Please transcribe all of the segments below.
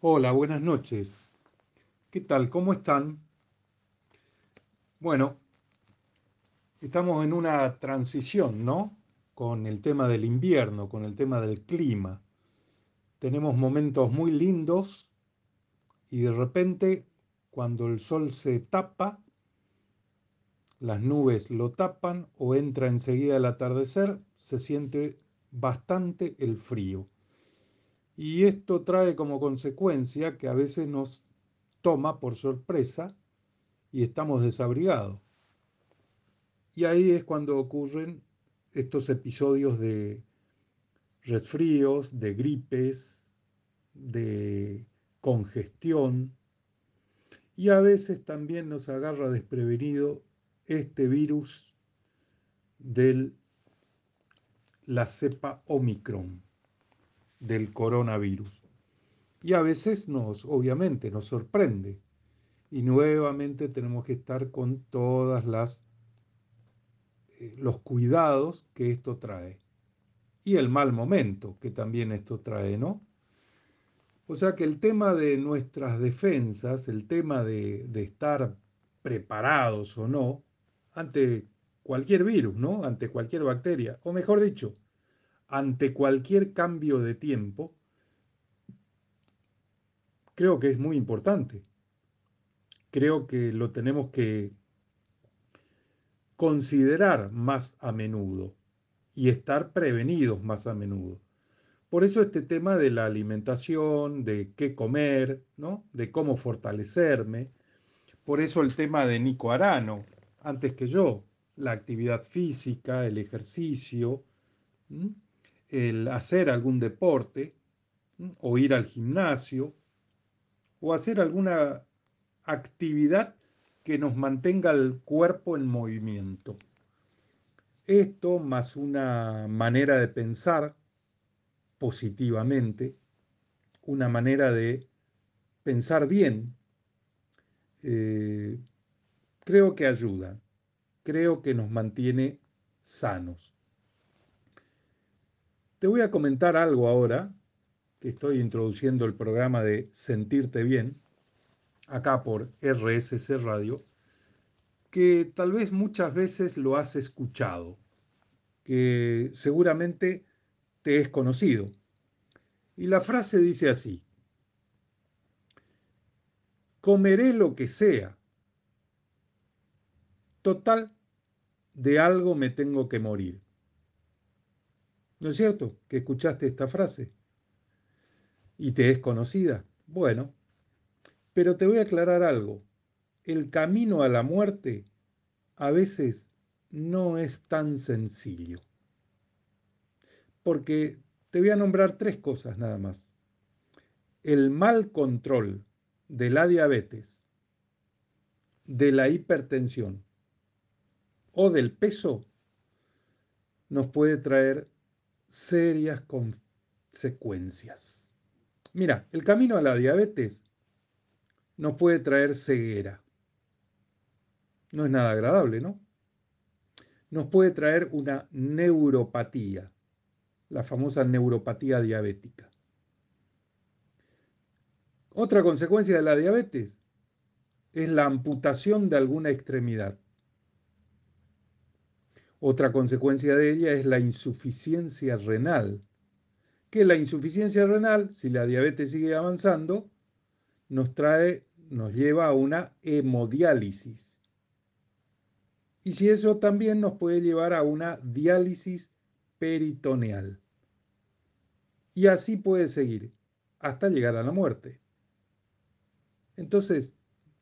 Hola, buenas noches. ¿Qué tal? ¿Cómo están? Bueno, estamos en una transición, ¿no? Con el tema del invierno, con el tema del clima. Tenemos momentos muy lindos y de repente, cuando el sol se tapa, las nubes lo tapan o entra enseguida el atardecer, se siente bastante el frío. Y esto trae como consecuencia que a veces nos toma por sorpresa y estamos desabrigados. Y ahí es cuando ocurren estos episodios de resfríos, de gripes, de congestión. Y a veces también nos agarra desprevenido este virus de la cepa Omicron del coronavirus. Y a veces nos, obviamente, nos sorprende. Y nuevamente tenemos que estar con todas las eh, los cuidados que esto trae. Y el mal momento que también esto trae, ¿no? O sea que el tema de nuestras defensas, el tema de, de estar preparados o no ante cualquier virus, ¿no? Ante cualquier bacteria, o mejor dicho, ante cualquier cambio de tiempo, creo que es muy importante. Creo que lo tenemos que considerar más a menudo y estar prevenidos más a menudo. Por eso este tema de la alimentación, de qué comer, ¿no? de cómo fortalecerme. Por eso el tema de Nico Arano, antes que yo, la actividad física, el ejercicio el hacer algún deporte o ir al gimnasio o hacer alguna actividad que nos mantenga el cuerpo en movimiento. Esto más una manera de pensar positivamente, una manera de pensar bien, eh, creo que ayuda, creo que nos mantiene sanos. Te voy a comentar algo ahora, que estoy introduciendo el programa de Sentirte Bien, acá por RSC Radio, que tal vez muchas veces lo has escuchado, que seguramente te es conocido. Y la frase dice así, comeré lo que sea. Total, de algo me tengo que morir. ¿No es cierto que escuchaste esta frase? Y te es conocida. Bueno, pero te voy a aclarar algo. El camino a la muerte a veces no es tan sencillo. Porque te voy a nombrar tres cosas nada más. El mal control de la diabetes, de la hipertensión o del peso nos puede traer serias consecuencias. Mira, el camino a la diabetes nos puede traer ceguera. No es nada agradable, ¿no? Nos puede traer una neuropatía, la famosa neuropatía diabética. Otra consecuencia de la diabetes es la amputación de alguna extremidad. Otra consecuencia de ella es la insuficiencia renal, que la insuficiencia renal, si la diabetes sigue avanzando, nos trae, nos lleva a una hemodiálisis. Y si eso también nos puede llevar a una diálisis peritoneal. Y así puede seguir hasta llegar a la muerte. Entonces,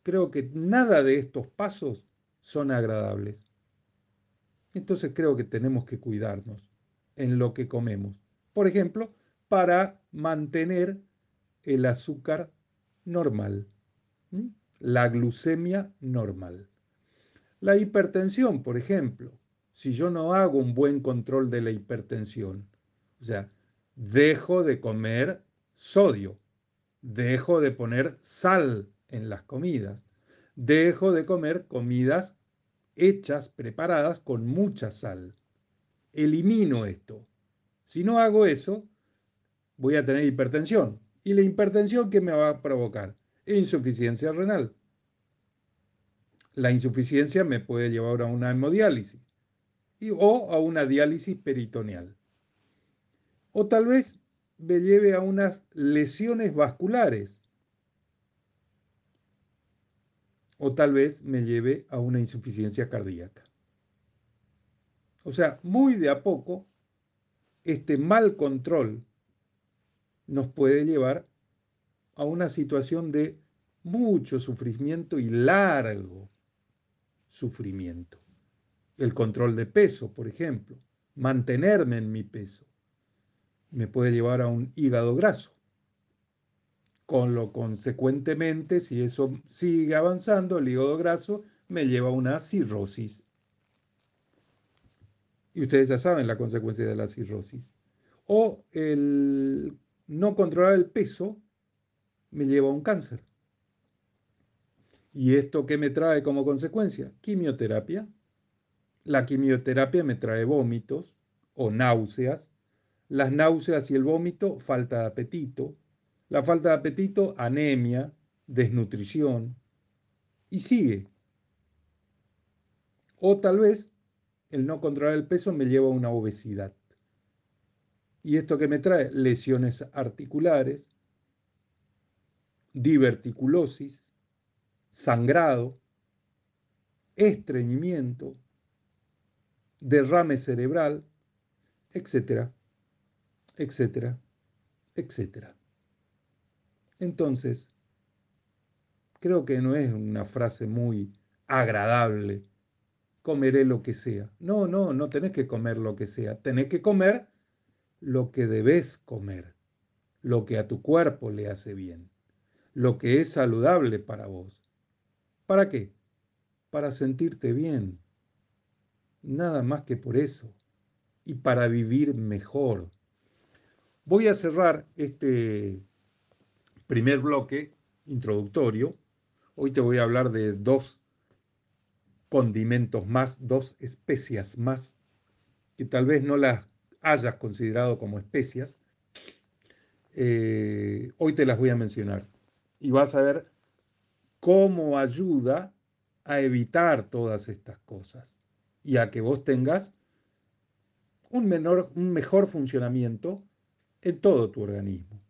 creo que nada de estos pasos son agradables. Entonces creo que tenemos que cuidarnos en lo que comemos. Por ejemplo, para mantener el azúcar normal, la glucemia normal. La hipertensión, por ejemplo, si yo no hago un buen control de la hipertensión, o sea, dejo de comer sodio, dejo de poner sal en las comidas, dejo de comer comidas hechas, preparadas con mucha sal. Elimino esto. Si no hago eso, voy a tener hipertensión ¿Y la hipertensión qué me va a provocar? Insuficiencia renal. La insuficiencia me puede llevar a una hemodiálisis o a una diálisis peritoneal. O tal vez me lleve a unas lesiones vasculares. O tal vez me lleve a una insuficiencia cardíaca. O sea, muy de a poco, este mal control nos puede llevar a una situación de mucho sufrimiento y largo sufrimiento. El control de peso, por ejemplo, mantenerme en mi peso, me puede llevar a un hígado graso. Con lo consecuentemente, si eso sigue avanzando, el hígado graso me lleva a una cirrosis. Y ustedes ya saben la consecuencia de la cirrosis. O el no controlar el peso me lleva a un cáncer. ¿Y esto qué me trae como consecuencia? Quimioterapia. La quimioterapia me trae vómitos o náuseas. Las náuseas y el vómito, falta de apetito. La falta de apetito, anemia, desnutrición. Y sigue. O tal vez el no controlar el peso me lleva a una obesidad. ¿Y esto qué me trae? Lesiones articulares, diverticulosis, sangrado, estreñimiento, derrame cerebral, etcétera, etcétera, etcétera. Entonces, creo que no es una frase muy agradable, comeré lo que sea. No, no, no tenés que comer lo que sea, tenés que comer lo que debes comer, lo que a tu cuerpo le hace bien, lo que es saludable para vos. ¿Para qué? Para sentirte bien. Nada más que por eso. Y para vivir mejor. Voy a cerrar este primer bloque introductorio. Hoy te voy a hablar de dos condimentos más, dos especias más, que tal vez no las hayas considerado como especias. Eh, hoy te las voy a mencionar. Y vas a ver cómo ayuda a evitar todas estas cosas y a que vos tengas un, menor, un mejor funcionamiento en todo tu organismo.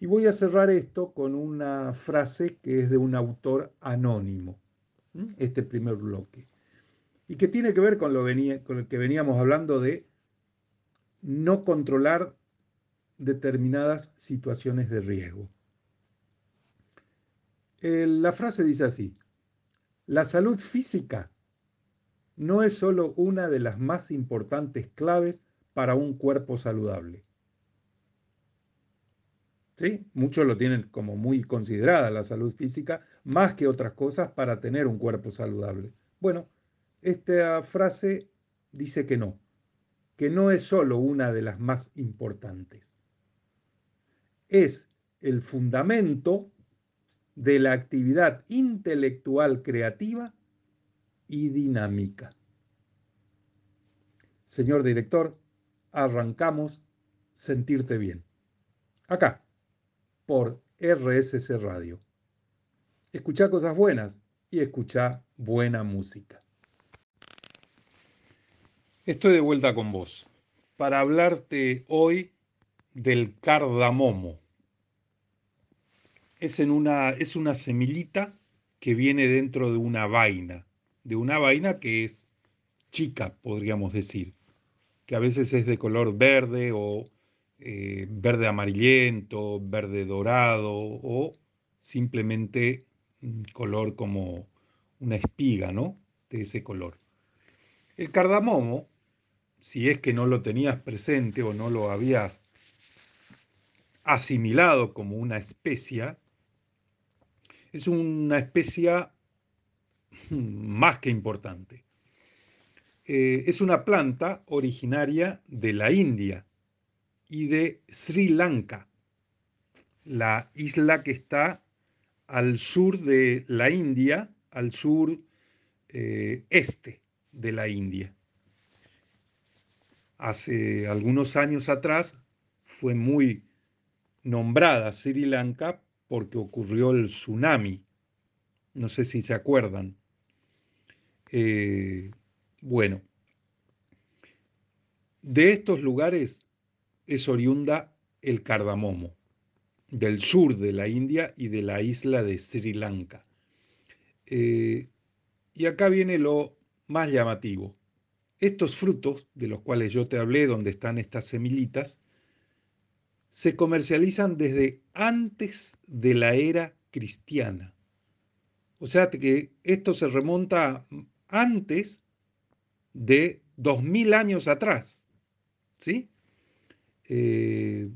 Y voy a cerrar esto con una frase que es de un autor anónimo, este primer bloque, y que tiene que ver con lo, que veníamos hablando de no controlar determinadas situaciones de riesgo. La frase dice así, la salud física no es solo una de las más importantes claves para un cuerpo saludable. ¿Sí? Muchos lo tienen como muy considerada la salud física, más que otras cosas para tener un cuerpo saludable. Bueno, esta frase dice que no, que no es solo una de las más importantes. Es el fundamento de la actividad intelectual creativa y dinámica. Señor director, arrancamos Sentirte Bien. Acá, por RSC Radio. Escucha cosas buenas y escucha buena música. Estoy de vuelta con vos para hablarte hoy del cardamomo es, en una, es una semillita que viene dentro de una vaina, de una vaina que es chica, podríamos decir, que a veces es de color verde o eh, verde amarillento, verde dorado o simplemente color como una espiga, ¿no? De ese color. El cardamomo, si es que no lo tenías presente o no lo habías asimilado como una especia, es una especie más que importante. Eh, es una planta originaria de la India y de Sri Lanka, la isla que está al sur de la India, al sur eh, este de la India. Hace algunos años atrás fue muy nombrada Sri Lanka porque ocurrió el tsunami. No sé si se acuerdan. Eh, bueno, de estos lugares es oriunda el cardamomo, del sur de la India y de la isla de Sri Lanka. Eh, y acá viene lo más llamativo. Estos frutos, de los cuales yo te hablé, donde están estas semillitas, se comercializan desde antes de la era cristiana. O sea que esto se remonta antes de 2000 años atrás. ¿Sí? Eh,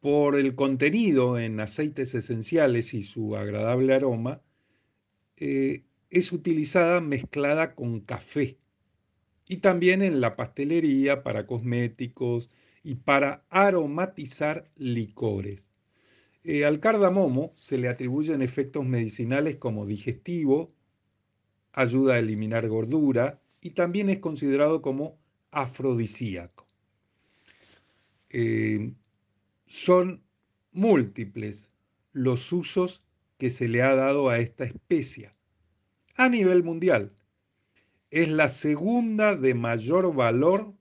por el contenido en aceites esenciales y su agradable aroma, eh, es utilizada mezclada con café y también en la pastelería para cosméticos y para aromatizar licores. Eh, al cardamomo se le atribuyen efectos medicinales como digestivo, ayuda a eliminar gordura y también es considerado como afrodisíaco. Eh, son múltiples los usos que se le ha dado a esta especie a nivel mundial. Es la segunda de mayor valor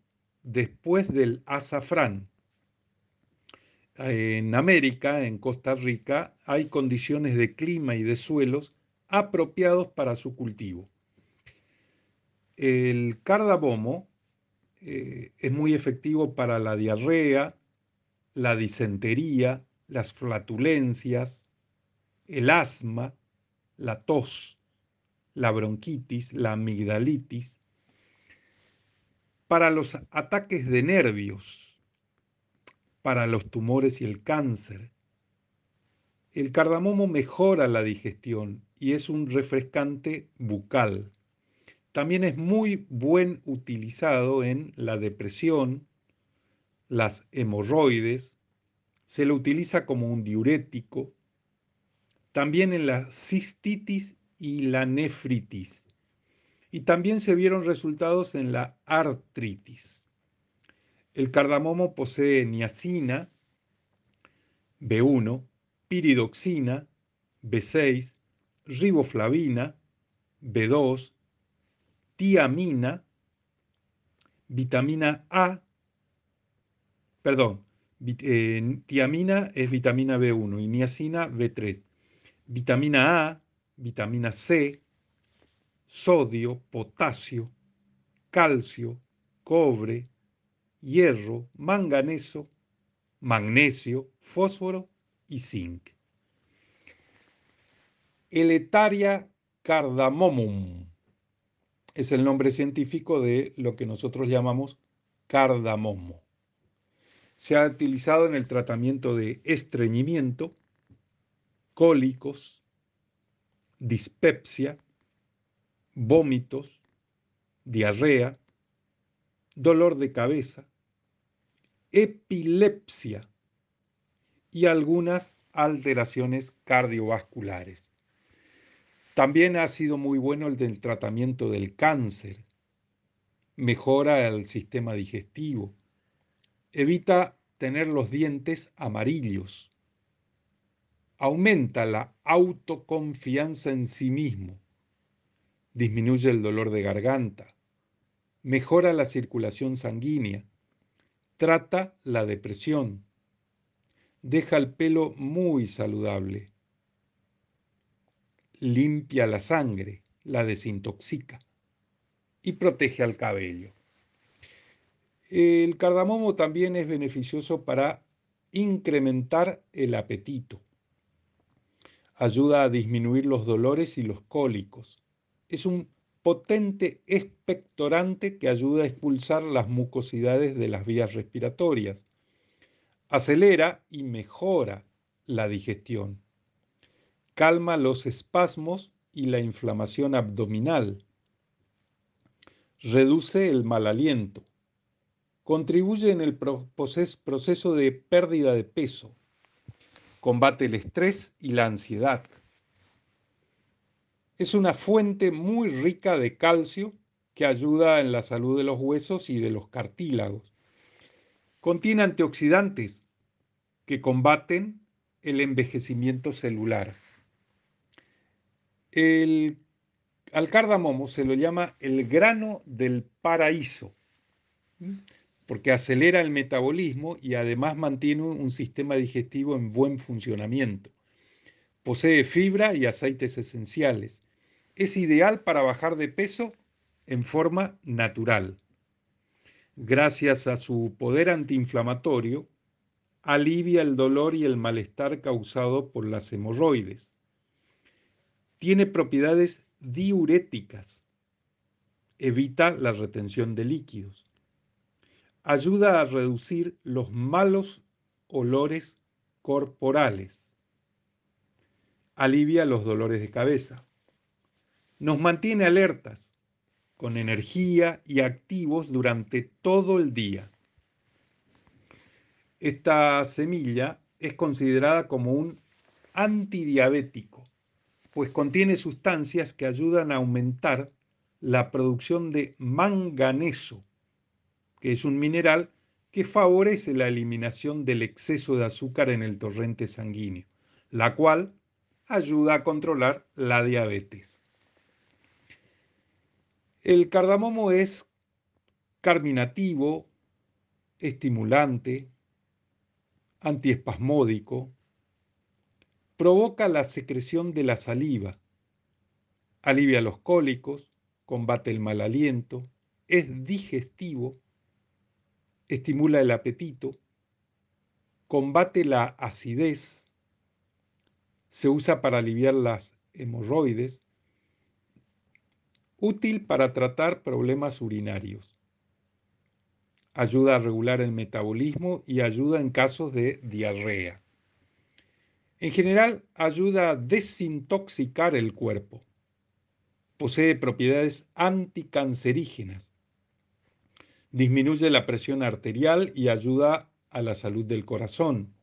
después del azafrán. En América, en Costa Rica, hay condiciones de clima y de suelos apropiados para su cultivo. El cardamomo eh, es muy efectivo para la diarrea, la disentería, las flatulencias, el asma, la tos, la bronquitis, la amigdalitis, para los ataques de nervios, para los tumores y el cáncer. El cardamomo mejora la digestión y es un refrescante bucal. También es muy buen utilizado en la depresión, las hemorroides, se lo utiliza como un diurético, también en la cistitis y la nefritis y también se vieron resultados en la artritis. El cardamomo posee niacina, B1, piridoxina, B6, riboflavina, B2, tiamina, vitamina A, perdón, eh, tiamina es vitamina B1 y niacina B3, vitamina A, vitamina C, sodio, potasio, calcio, cobre, hierro, manganeso, magnesio, fósforo y zinc. Eletaria cardamomum es el nombre científico de lo que nosotros llamamos cardamomo. Se ha utilizado en el tratamiento de estreñimiento, cólicos, dispepsia, vómitos, diarrea, dolor de cabeza, epilepsia y algunas alteraciones cardiovasculares. También ha sido muy bueno el del tratamiento del cáncer. Mejora el sistema digestivo. Evita tener los dientes amarillos. Aumenta la autoconfianza en sí mismo disminuye el dolor de garganta, mejora la circulación sanguínea, trata la depresión, deja el pelo muy saludable, limpia la sangre, la desintoxica y protege al cabello. El cardamomo también es beneficioso para incrementar el apetito. Ayuda a disminuir los dolores y los cólicos es un potente expectorante que ayuda a expulsar las mucosidades de las vías respiratorias. Acelera y mejora la digestión. Calma los espasmos y la inflamación abdominal. Reduce el mal aliento. Contribuye en el proceso de pérdida de peso. Combate el estrés y la ansiedad es una fuente muy rica de calcio que ayuda en la salud de los huesos y de los cartílagos. Contiene antioxidantes que combaten el envejecimiento celular. El, al cardamomo se lo llama el grano del paraíso, porque acelera el metabolismo y además mantiene un sistema digestivo en buen funcionamiento. Posee fibra y aceites esenciales. Es ideal para bajar de peso en forma natural. Gracias a su poder antiinflamatorio, alivia el dolor y el malestar causado por las hemorroides. Tiene propiedades diuréticas. Evita la retención de líquidos. Ayuda a reducir los malos olores corporales. Alivia los dolores de cabeza. Nos mantiene alertas, con energía y activos durante todo el día. Esta semilla es considerada como un antidiabético, pues contiene sustancias que ayudan a aumentar la producción de manganeso, que es un mineral que favorece la eliminación del exceso de azúcar en el torrente sanguíneo, la cual ayuda a controlar la diabetes. El cardamomo es carminativo, estimulante, antiespasmódico, provoca la secreción de la saliva, alivia los cólicos, combate el mal aliento, es digestivo, estimula el apetito, combate la acidez, se usa para aliviar las hemorroides, útil para tratar problemas urinarios. Ayuda a regular el metabolismo y ayuda en casos de diarrea. En general, ayuda a desintoxicar el cuerpo. Posee propiedades anticancerígenas. Disminuye la presión arterial y ayuda a la salud del corazón.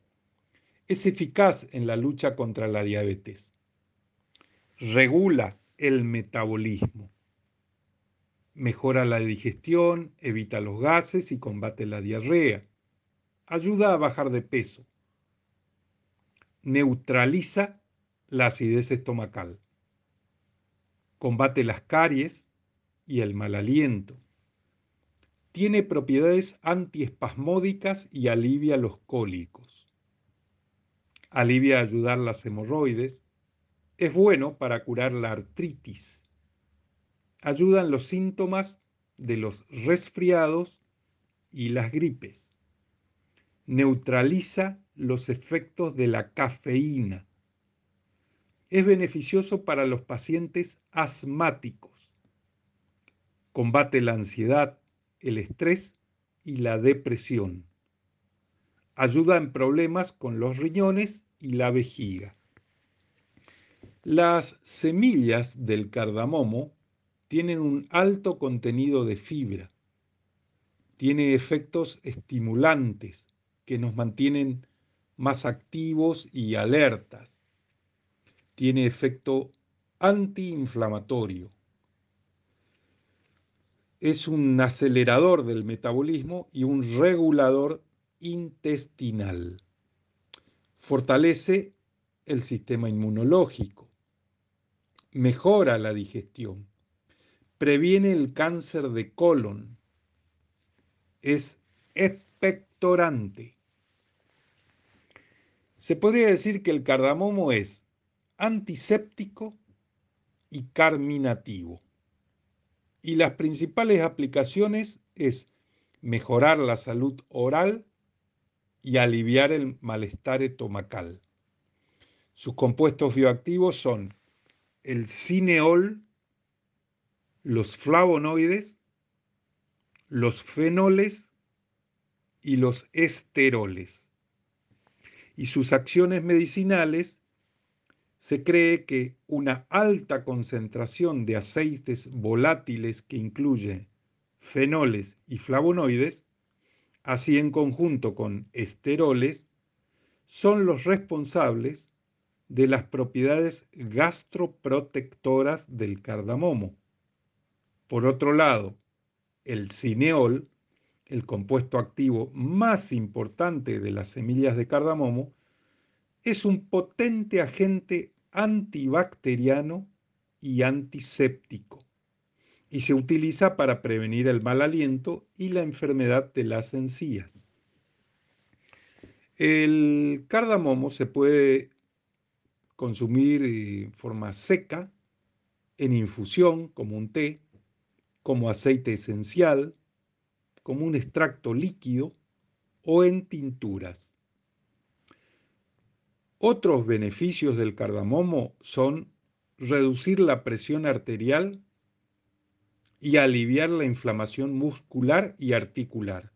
Es eficaz en la lucha contra la diabetes. Regula el metabolismo mejora la digestión, evita los gases y combate la diarrea. Ayuda a bajar de peso. Neutraliza la acidez estomacal. Combate las caries y el mal aliento. Tiene propiedades antiespasmódicas y alivia los cólicos. Alivia ayudar las hemorroides. Es bueno para curar la artritis ayudan los síntomas de los resfriados y las gripes. Neutraliza los efectos de la cafeína. Es beneficioso para los pacientes asmáticos. Combate la ansiedad, el estrés y la depresión. Ayuda en problemas con los riñones y la vejiga. Las semillas del cardamomo tienen un alto contenido de fibra, tiene efectos estimulantes que nos mantienen más activos y alertas, tiene efecto antiinflamatorio, es un acelerador del metabolismo y un regulador intestinal. Fortalece el sistema inmunológico, mejora la digestión. Previene el cáncer de colon, es Se podría decir que el cardamomo es antiséptico y carminativo. Y las principales aplicaciones es mejorar la salud oral y aliviar el malestar estomacal. Sus compuestos bioactivos son el cineol, los flavonoides, los fenoles y los esteroles. Y sus acciones medicinales se cree que una alta concentración de aceites volátiles que incluye fenoles y flavonoides, así en conjunto con esteroles, son los responsables de las propiedades gastroprotectoras del cardamomo por otro lado, el cineol el compuesto activo más importante de las semillas de cardamomo, es un potente agente antibacteriano y antiséptico y se utiliza para prevenir el mal aliento y la enfermedad de las encías. El cardamomo se puede consumir en forma seca, en infusión, como un té, como aceite esencial, como un extracto líquido o en tinturas. Otros beneficios del cardamomo son reducir la presión arterial y aliviar la inflamación muscular y articular.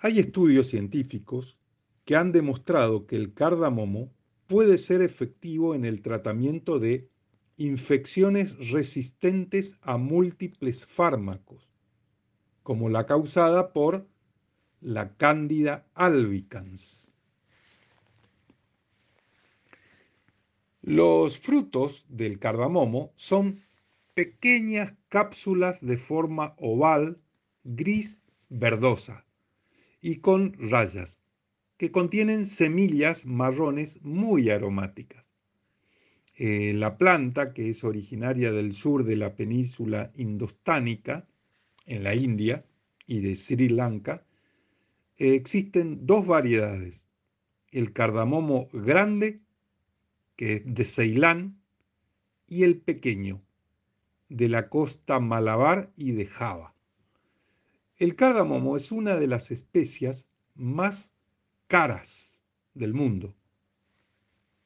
Hay estudios científicos que han demostrado que el cardamomo puede ser efectivo en el tratamiento de infecciones resistentes a múltiples fármacos, como la causada por la Cándida albicans. Los frutos del cardamomo son pequeñas cápsulas de forma oval, gris, verdosa y con rayas, que contienen semillas marrones muy aromáticas. Eh, la planta, que es originaria del sur de la península indostánica, en la India y de Sri Lanka, existen dos variedades, el cardamomo grande que es de Ceilán, y el pequeño, de la costa Malabar y de Java. El cardamomo es una de las especias más caras del mundo,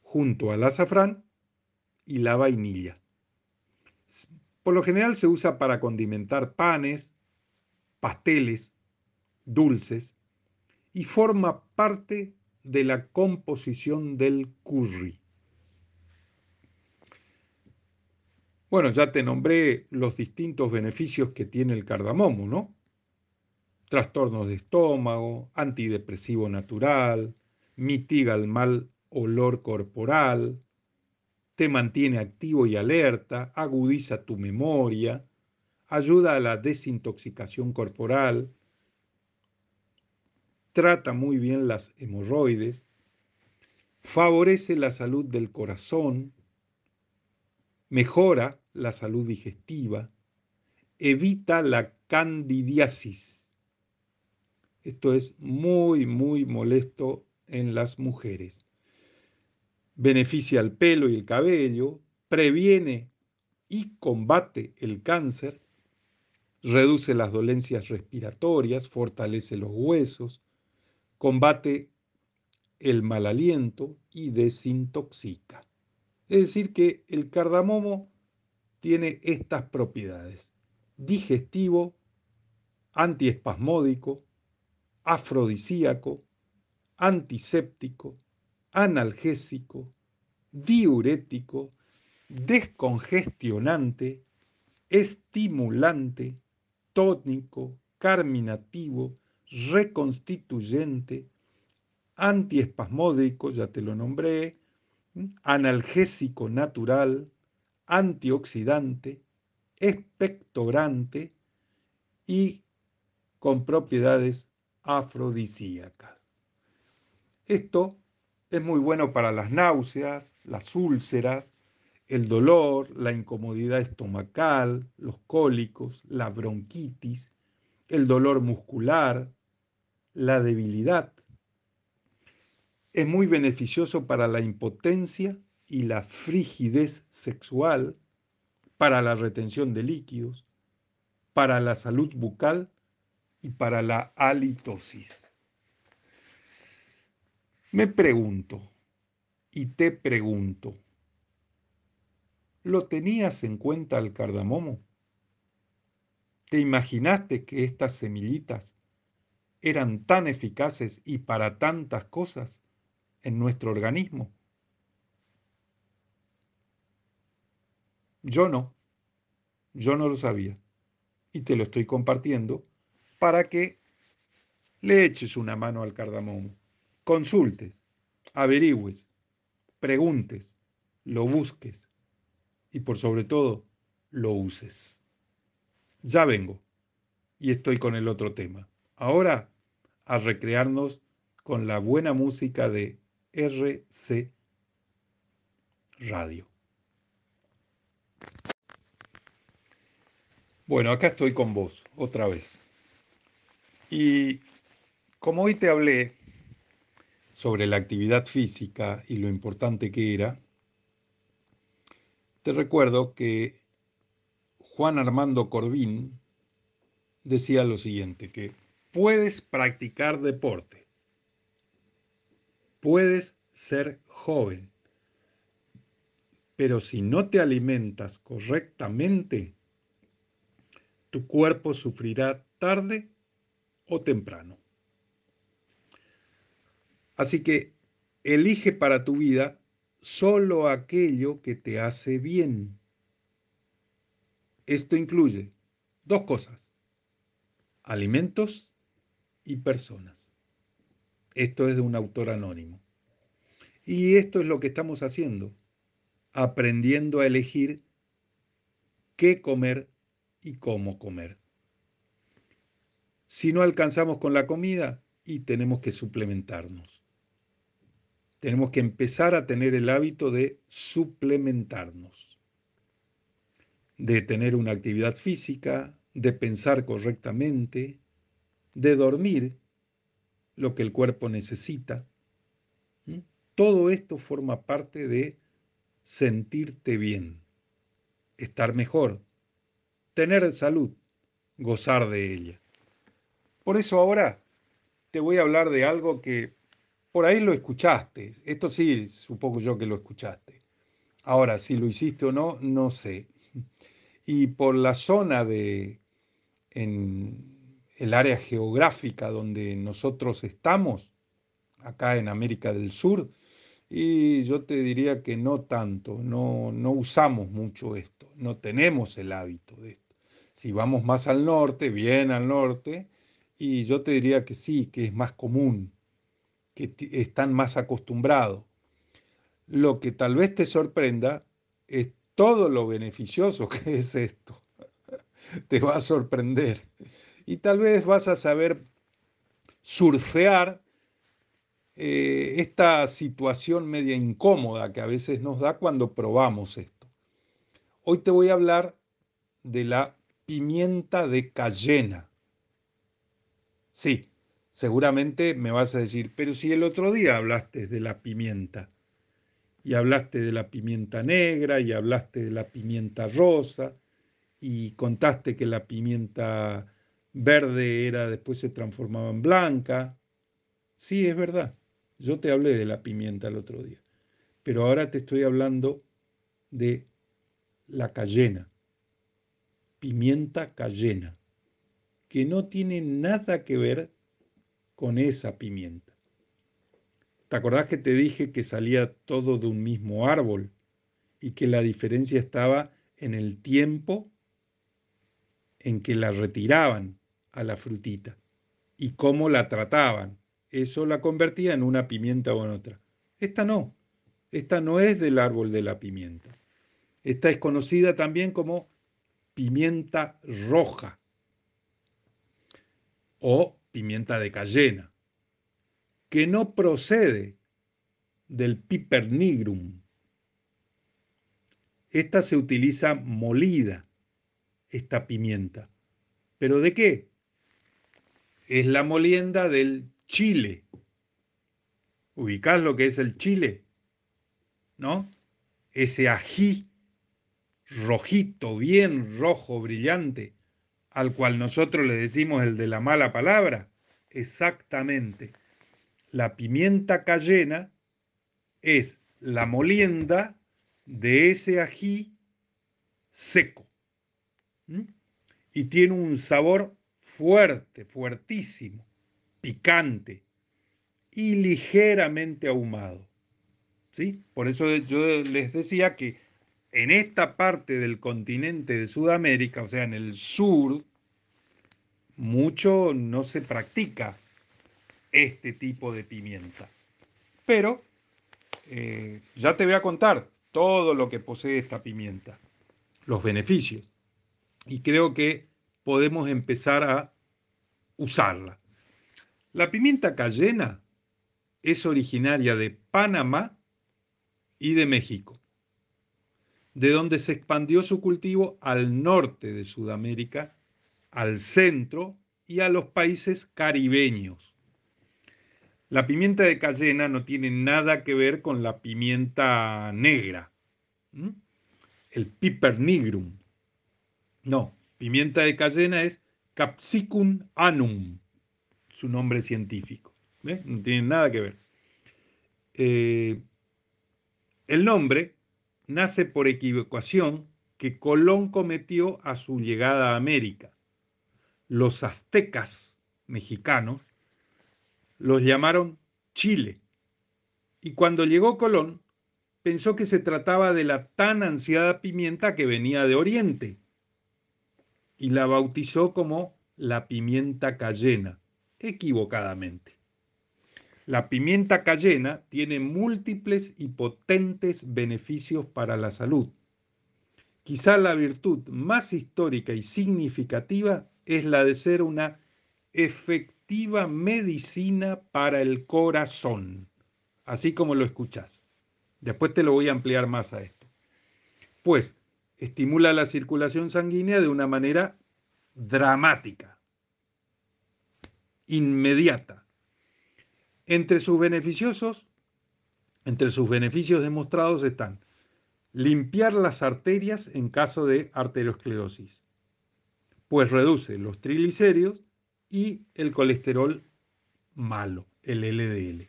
junto al azafrán y la vainilla. Por lo general se usa para condimentar panes, pasteles, dulces y forma parte de la composición del curry. Bueno, ya te nombré los distintos beneficios que tiene el cardamomo, ¿no? Trastornos de estómago, antidepresivo natural, mitiga el mal olor corporal, te mantiene activo y alerta, agudiza tu memoria, ayuda a la desintoxicación corporal, trata muy bien las hemorroides, favorece la salud del corazón, mejora la salud digestiva, evita la candidiasis. Esto es muy, muy molesto en las mujeres. Beneficia el pelo y el cabello, previene y combate el cáncer, reduce las dolencias respiratorias, fortalece los huesos, combate el mal aliento y desintoxica. Es decir, que el cardamomo tiene estas propiedades. Digestivo, antiespasmódico, afrodisíaco, antiséptico, analgésico, diurético, descongestionante, estimulante, tónico, carminativo, reconstituyente, antiespasmódico, ya te lo nombré, analgésico natural, antioxidante, expectorante y con propiedades afrodisíacas. Esto es muy bueno para las náuseas, las úlceras, el dolor, la incomodidad estomacal, los cólicos, la bronquitis, el dolor muscular, la debilidad, es muy beneficioso para la impotencia y la frigidez sexual, para la retención de líquidos, para la salud bucal y para la halitosis. Me pregunto y te pregunto, ¿lo tenías en cuenta el cardamomo? ¿Te imaginaste que estas semillitas eran tan eficaces y para tantas cosas? en nuestro organismo. Yo no, yo no lo sabía y te lo estoy compartiendo para que le eches una mano al cardamomo, consultes, averigües, preguntes, lo busques y por sobre todo lo uses. Ya vengo. y estoy con el otro tema. Ahora a recrearnos con la buena música de RC Radio. Bueno, acá estoy con vos otra vez. Y como hoy te hablé sobre la actividad física y lo importante que era, te recuerdo que Juan Armando Corbín decía lo siguiente, que puedes practicar deporte, puedes ser joven, pero si no te alimentas correctamente, tu cuerpo sufrirá tarde o temprano. Así que elige para tu vida solo aquello que te hace bien. Esto incluye dos cosas, alimentos y personas. Esto es de un autor anónimo. Y esto es lo que estamos haciendo, aprendiendo a elegir qué comer y cómo comer. Si no alcanzamos con la comida, y tenemos que suplementarnos. Tenemos que empezar a tener el hábito de suplementarnos, de tener una actividad física, de pensar correctamente, de dormir lo que el cuerpo necesita. Todo esto forma parte de sentirte bien, estar mejor, tener salud, gozar de ella. Por eso ahora te voy a hablar de algo que por ahí lo escuchaste. Esto sí, supongo yo que lo escuchaste. Ahora, si lo hiciste o no, no sé. Y por la zona de, en el área geográfica donde nosotros estamos, acá en América del Sur, y yo te diría que no tanto, no, no usamos mucho esto, no tenemos el hábito de esto. Si vamos más al norte, bien al norte, y yo te diría que sí, que es más común, que están más acostumbrados. Lo que tal vez te sorprenda es todo lo beneficioso que es esto. te va a sorprender. Y tal vez vas a saber surfear eh, esta situación media incómoda que a veces nos da cuando probamos esto. Hoy te voy a hablar de la pimienta de cayena. Sí, seguramente me vas a decir, pero si el otro día hablaste de la pimienta, y hablaste de la pimienta negra, y hablaste de la pimienta rosa, y contaste que la pimienta verde era después se transformaba en blanca. Sí, es verdad. Yo te hablé de la pimienta el otro día. Pero ahora te estoy hablando de la cayena pimienta cayena, que no tiene nada que ver con esa pimienta. ¿Te acordás que te dije que salía todo de un mismo árbol y que la diferencia estaba en el tiempo en que la retiraban a la frutita y cómo la trataban? Eso la convertía en una pimienta o en otra. Esta no, esta no es del árbol de la pimienta. Esta es conocida también como pimienta roja o pimienta de cayena, que no procede del piper nigrum. Esta se utiliza molida, esta pimienta. ¿Pero de qué? Es la molienda del chile. ¿Ubicás lo que es el chile? ¿No? Ese ají rojito, bien rojo, brillante, al cual nosotros le decimos el de la mala palabra? Exactamente. La pimienta cayena es la molienda de ese ají seco. Y tiene un sabor fuerte, fuertísimo, picante y ligeramente ahumado. ¿Sí? Por eso yo les decía que en esta parte del continente de Sudamérica, o sea, en el sur, mucho no se practica este tipo de pimienta. Pero eh, ya te voy a contar todo lo que posee esta pimienta, los beneficios. Y creo que podemos empezar a usarla. La pimienta cayena es originaria de Panamá y de México, de donde se expandió su cultivo al norte de Sudamérica, al centro y a los países caribeños. La pimienta de cayena no tiene nada que ver con la pimienta negra, el piper nigrum. No, pimienta de cayena es Capsicum anum, su nombre científico. No tiene nada que ver. Eh, el nombre nace por equivocación que Colón cometió a su llegada a América. Los aztecas mexicanos los llamaron Chile. Y cuando llegó Colón, pensó que se trataba de la tan ansiada pimienta que venía de Oriente y la bautizó como la pimienta cayena, equivocadamente. La pimienta cayena tiene múltiples y potentes beneficios para la salud. Quizá la virtud más histórica y significativa es la de ser una efectiva medicina para el corazón, así como lo escuchás. Después te lo voy a ampliar más a esto. Pues estimula la circulación sanguínea de una manera dramática, inmediata. Entre sus beneficiosos, entre sus beneficios demostrados están limpiar las arterias en caso de arteriosclerosis, pues reduce los triglicéridos y el colesterol malo, el LDL.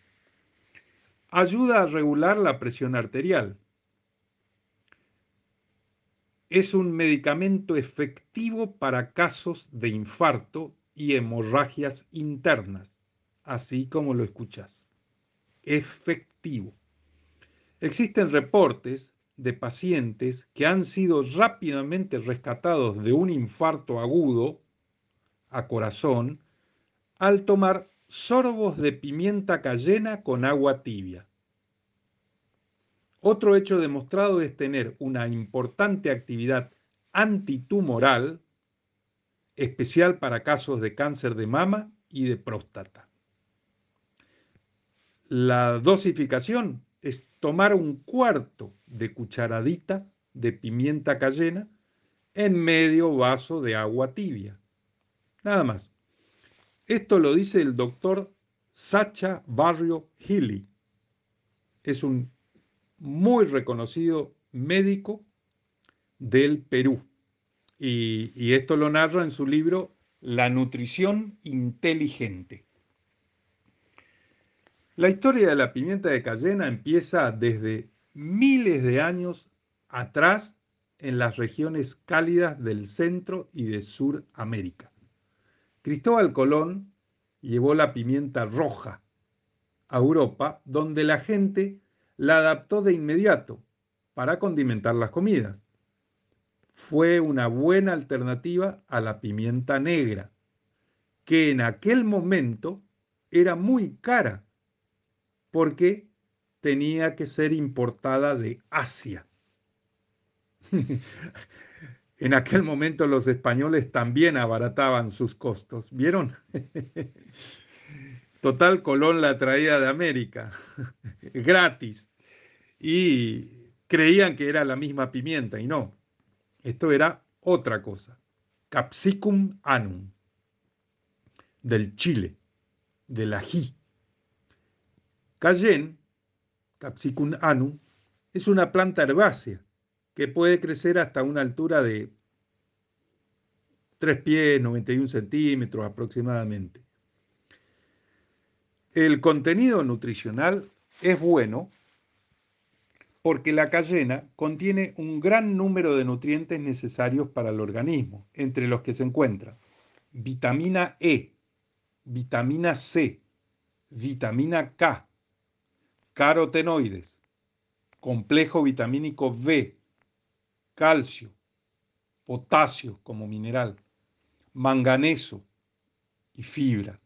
Ayuda a regular la presión arterial. Es un medicamento efectivo para casos de infarto y hemorragias internas, así como lo escuchas. Efectivo. Existen reportes de pacientes que han sido rápidamente rescatados de un infarto agudo a corazón al tomar sorbos de pimienta cayena con agua tibia. Otro hecho demostrado es tener una importante actividad antitumoral, especial para casos de cáncer de mama y de próstata. La dosificación es tomar un cuarto de cucharadita de pimienta cayena en medio vaso de agua tibia. Nada más. Esto lo dice el doctor Sacha Barrio Hilly. Es un muy reconocido médico del Perú. Y, esto lo narra en su libro La nutrición inteligente. La historia de la pimienta de cayena empieza desde miles de años atrás en las regiones cálidas del Centro y de Suramérica. Cristóbal Colón llevó la pimienta roja a Europa, donde la gente la adaptó de inmediato para condimentar las comidas. Fue una buena alternativa a la pimienta negra, que en aquel momento era muy cara porque tenía que ser importada de Asia. En aquel momento los españoles también abarataban sus costos, ¿vieron? Total, Colón la traía de América, gratis, y creían que era la misma pimienta, y no, esto era otra cosa, Capsicum anum, del Chile, del ají. Cayenne, Capsicum anum, es una planta herbácea que puede crecer hasta una altura de 3 pies, 91 centímetros aproximadamente. El contenido nutricional es bueno porque la cayena contiene un gran número de nutrientes necesarios para el organismo, entre los que se encuentran vitamina E, vitamina C, vitamina K, carotenoides, complejo vitamínico B, calcio, potasio como mineral, manganeso y fibra.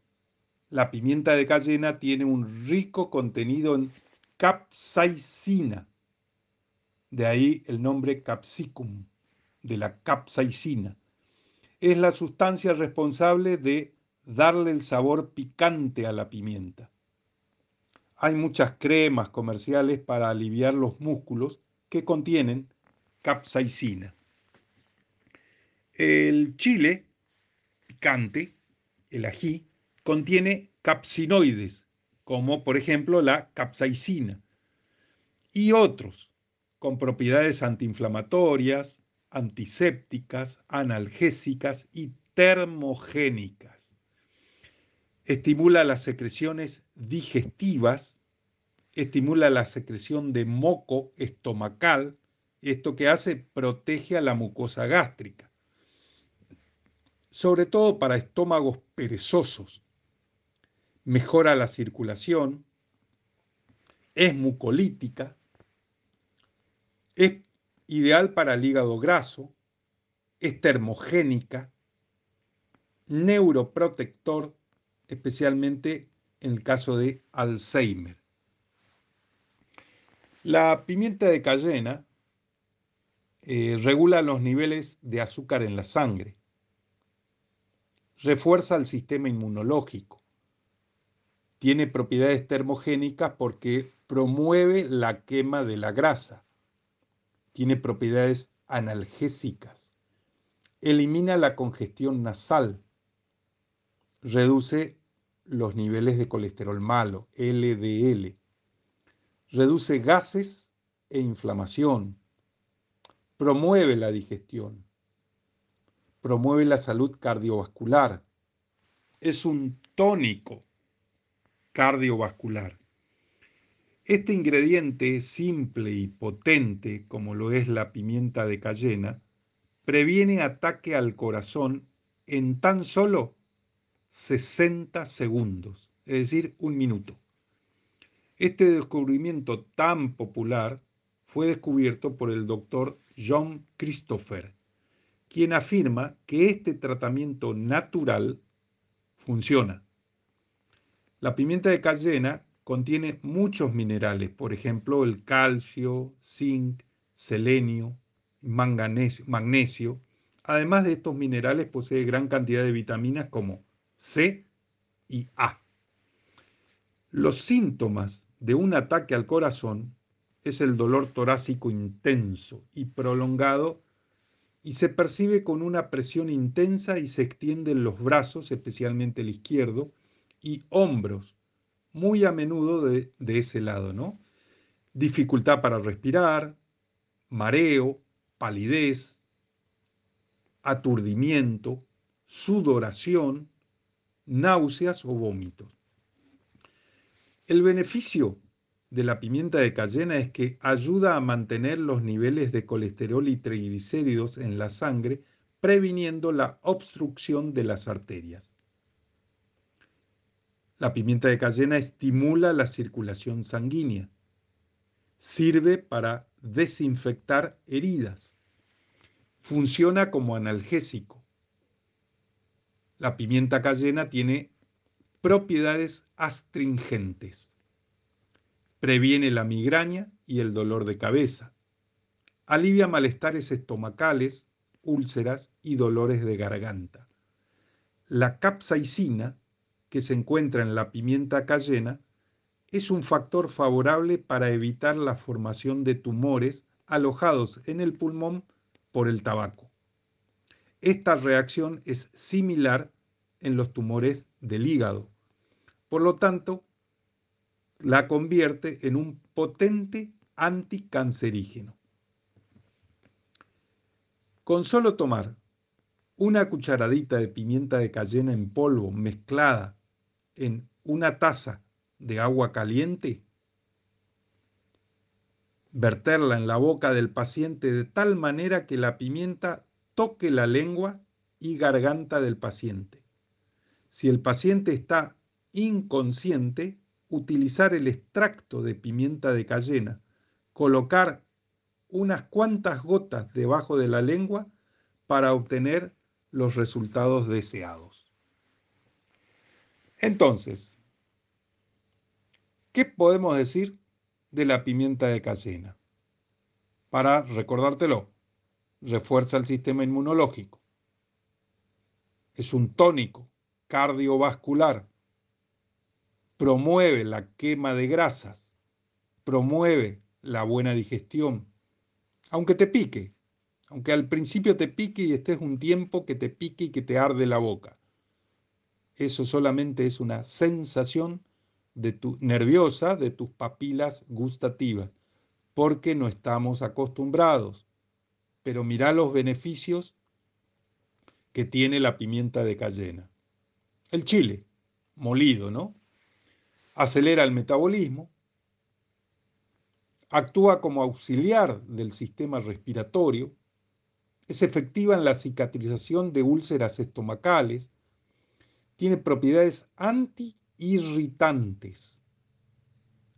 La pimienta de cayena tiene un rico contenido en capsaicina, de ahí el nombre capsicum, de la capsaicina. es la sustancia responsable de darle el sabor picante a la pimienta. Hay muchas cremas comerciales para aliviar los músculos que contienen capsaicina. El chile picante, el ají, contiene capsinoides, como por ejemplo la capsaicina, y otros con propiedades antiinflamatorias, antisépticas, analgésicas y termogénicas. Estimula las secreciones digestivas, estimula la secreción de moco estomacal, esto que hace protege a la mucosa gástrica, sobre todo para estómagos perezosos. Mejora la circulación, es mucolítica, es ideal para el hígado graso, es termogénica, neuroprotector, especialmente en el caso de Alzheimer. La pimienta de cayena eh, regula los niveles de azúcar en la sangre, refuerza el sistema inmunológico, tiene propiedades termogénicas porque promueve la quema de la grasa, tiene propiedades analgésicas, elimina la congestión nasal, reduce los niveles de colesterol malo, LDL, reduce gases e inflamación, promueve la digestión, promueve la salud cardiovascular, es un tónico cardiovascular. Este ingrediente simple y potente, como lo es la pimienta de cayena, previene ataque al corazón en tan solo 60 segundos, es decir, un minuto. Este descubrimiento tan popular fue descubierto por el doctor John Christopher, quien afirma que este tratamiento natural funciona. La pimienta de cayena contiene muchos minerales, por ejemplo el calcio, zinc, selenio, magnesio. Además de estos minerales posee gran cantidad de vitaminas como C y A. Los síntomas de un ataque al corazón es el dolor torácico intenso y prolongado y se percibe con una presión intensa y se extiende en los brazos, especialmente el izquierdo, y hombros, muy a menudo de, de ese lado, ¿no? Dificultad para respirar, mareo, palidez, aturdimiento, sudoración, náuseas o vómitos. El beneficio de la pimienta de cayena es que ayuda a mantener los niveles de colesterol y triglicéridos en la sangre, previniendo la obstrucción de las arterias. La pimienta de cayena estimula la circulación sanguínea. Sirve para desinfectar heridas. Funciona como analgésico. La pimienta cayena tiene propiedades astringentes. Previene la migraña y el dolor de cabeza. Alivia malestares estomacales, úlceras y dolores de garganta. La capsaicina, que se encuentra en la pimienta cayena, es un factor favorable para evitar la formación de tumores alojados en el pulmón por el tabaco. Esta reacción es similar en los tumores del hígado. Por lo tanto, la convierte en un potente anticancerígeno. Con solo tomar una cucharadita de pimienta de cayena en polvo mezclada en una taza de agua caliente, verterla en la boca del paciente de tal manera que la pimienta toque la lengua y garganta del paciente. Si el paciente está inconsciente, utilizar el extracto de pimienta de cayena, colocar unas cuantas gotas debajo de la lengua para obtener los resultados deseados. Entonces, ¿qué podemos decir de la pimienta de cayena? Para recordártelo, refuerza el sistema inmunológico, es un tónico cardiovascular, promueve la quema de grasas, promueve la buena digestión, aunque te pique, aunque al principio te pique y estés un tiempo que te pique y que te arde la boca. Eso solamente es una sensación de tu, nerviosa de tus papilas gustativas, porque no estamos acostumbrados. Pero mira los beneficios que tiene la pimienta de cayena. El chile, molido, ¿no? Acelera el metabolismo, actúa como auxiliar del sistema respiratorio, es efectiva en la cicatrización de úlceras estomacales, tiene propiedades antiirritantes,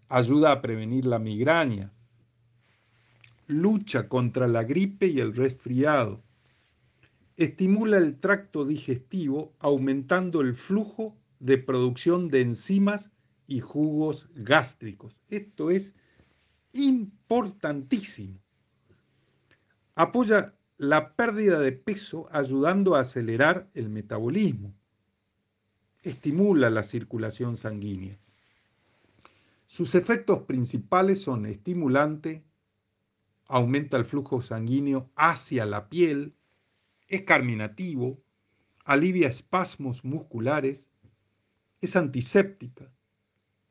ayuda a prevenir la migraña, lucha contra la gripe y el resfriado, estimula el tracto digestivo aumentando el flujo de producción de enzimas y jugos gástricos. Esto es importantísimo. Apoya la pérdida de peso ayudando a acelerar el metabolismo. Estimula la circulación sanguínea. Sus efectos principales son estimulante, aumenta el flujo sanguíneo hacia la piel, es carminativo, alivia espasmos musculares, es antiséptica,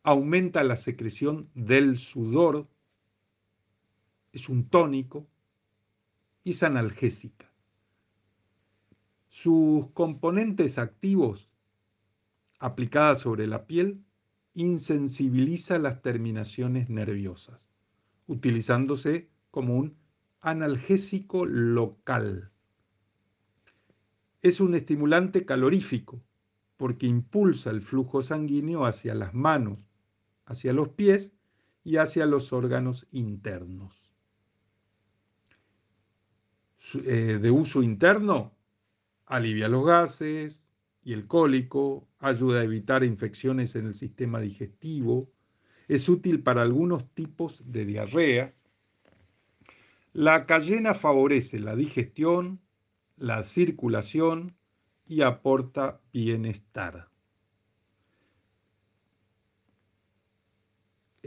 aumenta la secreción del sudor, es un tónico y es analgésica. Sus componentes activos aplicadas sobre la piel insensibiliza las terminaciones nerviosas, utilizándose como un analgésico local. Es un estimulante calorífico porque impulsa el flujo sanguíneo hacia las manos, hacia los pies y hacia los órganos internos. Eh, de uso interno, alivia los gases y el cólico, ayuda a evitar infecciones en el sistema digestivo, es útil para algunos tipos de diarrea. La cayena favorece la digestión, la circulación y aporta bienestar.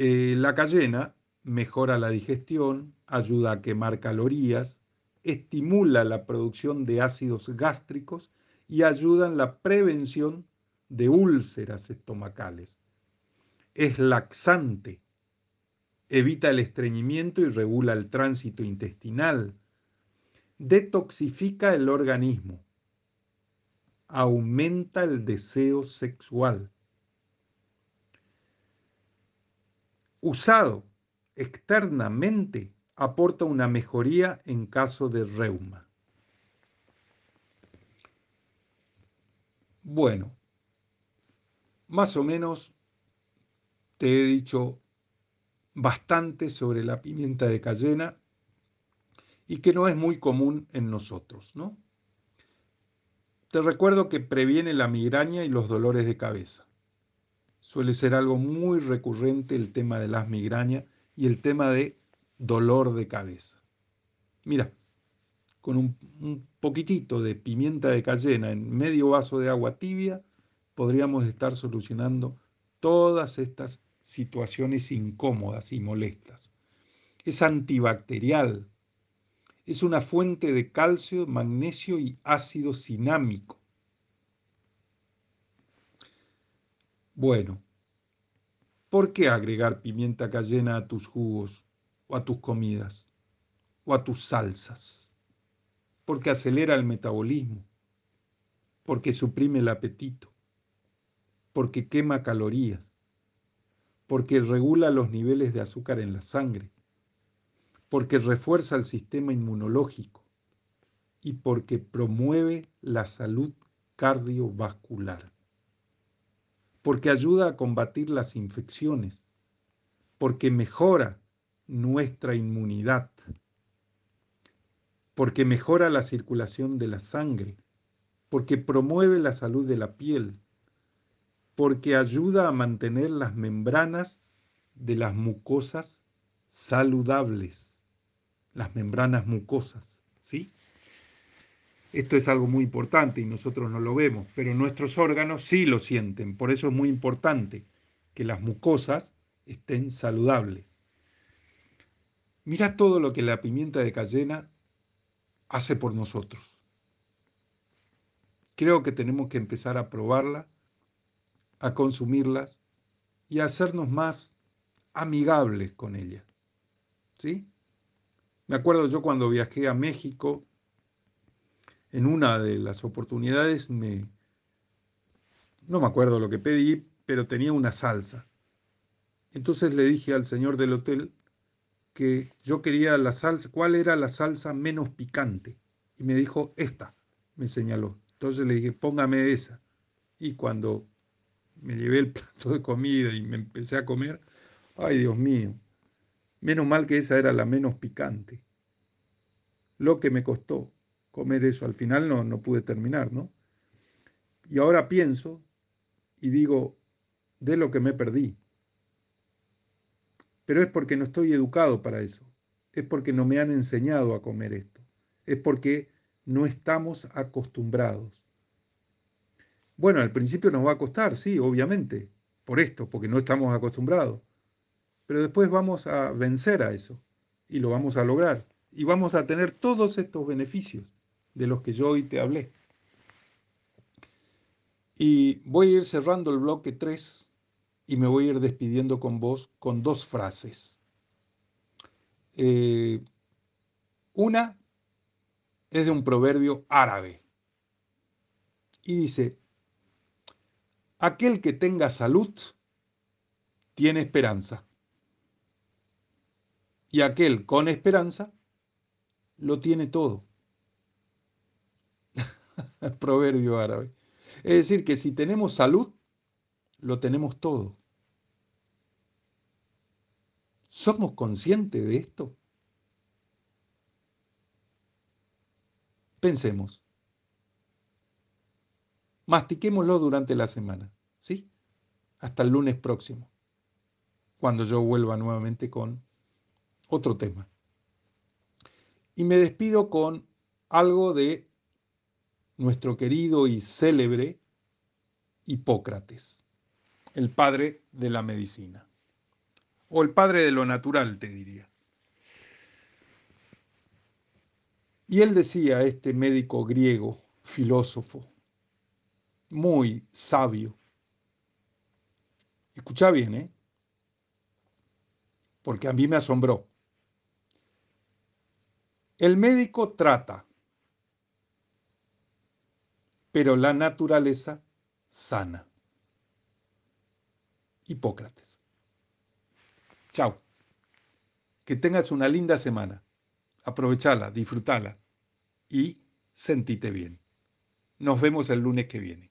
Eh, la cayena mejora la digestión, ayuda a quemar calorías, estimula la producción de ácidos gástricos y ayuda en la prevención de úlceras estomacales. Es laxante, evita el estreñimiento y regula el tránsito intestinal, detoxifica el organismo, aumenta el deseo sexual. Usado externamente, aporta una mejoría en caso de reuma. Bueno, más o menos te he dicho bastante sobre la pimienta de cayena y que no es muy común en nosotros, ¿no? Te recuerdo que previene la migraña y los dolores de cabeza. Suele ser algo muy recurrente el tema de las migrañas y el tema de dolor de cabeza. Mira, con un, poquitito de pimienta de cayena en medio vaso de agua tibia, podríamos estar solucionando todas estas situaciones incómodas y molestas. Es antibacterial, es una fuente de calcio, magnesio y ácido cinámico. Bueno, ¿por qué agregar pimienta cayena a tus jugos o a tus comidas o a tus salsas? Porque acelera el metabolismo, porque suprime el apetito, porque quema calorías, porque regula los niveles de azúcar en la sangre, porque refuerza el sistema inmunológico y porque promueve la salud cardiovascular, porque ayuda a combatir las infecciones, porque mejora nuestra inmunidad, porque mejora la circulación de la sangre, porque promueve la salud de la piel, porque ayuda a mantener las membranas de las mucosas saludables las membranas mucosas, ¿sí? Esto es algo muy importante y nosotros no lo vemos, pero nuestros órganos sí lo sienten. Por eso es muy importante que las mucosas estén saludables. Mira todo lo que la pimienta de cayena hace por nosotros. Creo que tenemos que empezar a probarla, a consumirlas y a hacernos más amigables con ella. ¿Sí? Me acuerdo yo cuando viajé a México, en una de las oportunidades me... No me acuerdo lo que pedí, pero tenía una salsa. Entonces le dije al señor del hotel que yo quería la salsa, cuál era la salsa menos picante. Y me dijo, esta, me señaló. Entonces le dije, póngame esa. Y cuando me llevé el plato de comida y me empecé a comer, ay Dios mío, menos mal que esa era la menos picante. Lo que me costó comer eso. Al final no, no pude terminar, ¿no? Y ahora pienso y digo, de lo que me perdí. Pero es porque no estoy educado para eso. Es porque no me han enseñado a comer esto. Es porque no estamos acostumbrados. Bueno, al principio nos va a costar, sí, obviamente, por esto, porque no estamos acostumbrados. Pero después vamos a vencer a eso y lo vamos a lograr. Y vamos a tener todos estos beneficios de los que yo hoy te hablé. Y voy a ir cerrando el bloque 3 y me voy a ir despidiendo con vos con dos frases. Eh, una es de un proverbio árabe y dice, aquel que tenga salud tiene esperanza y aquel con esperanza lo tiene todo. proverbio árabe. Es decir, que si tenemos salud, lo tenemos todo. ¿Somos conscientes de esto? Pensemos. Mastiquémoslo durante la semana, ¿sí? Hasta el lunes próximo, cuando yo vuelva nuevamente con otro tema. Y me despido con algo de nuestro querido y célebre Hipócrates, el padre de la medicina, o el padre de lo natural, te diría. Y él decía, este médico griego, filósofo, muy sabio, escucha bien, ¿eh? porque a mí me asombró. El médico trata, pero la naturaleza sana. Hipócrates. Chao. Que tengas una linda semana. Aprovechala, disfrutala y sentite bien. Nos vemos el lunes que viene.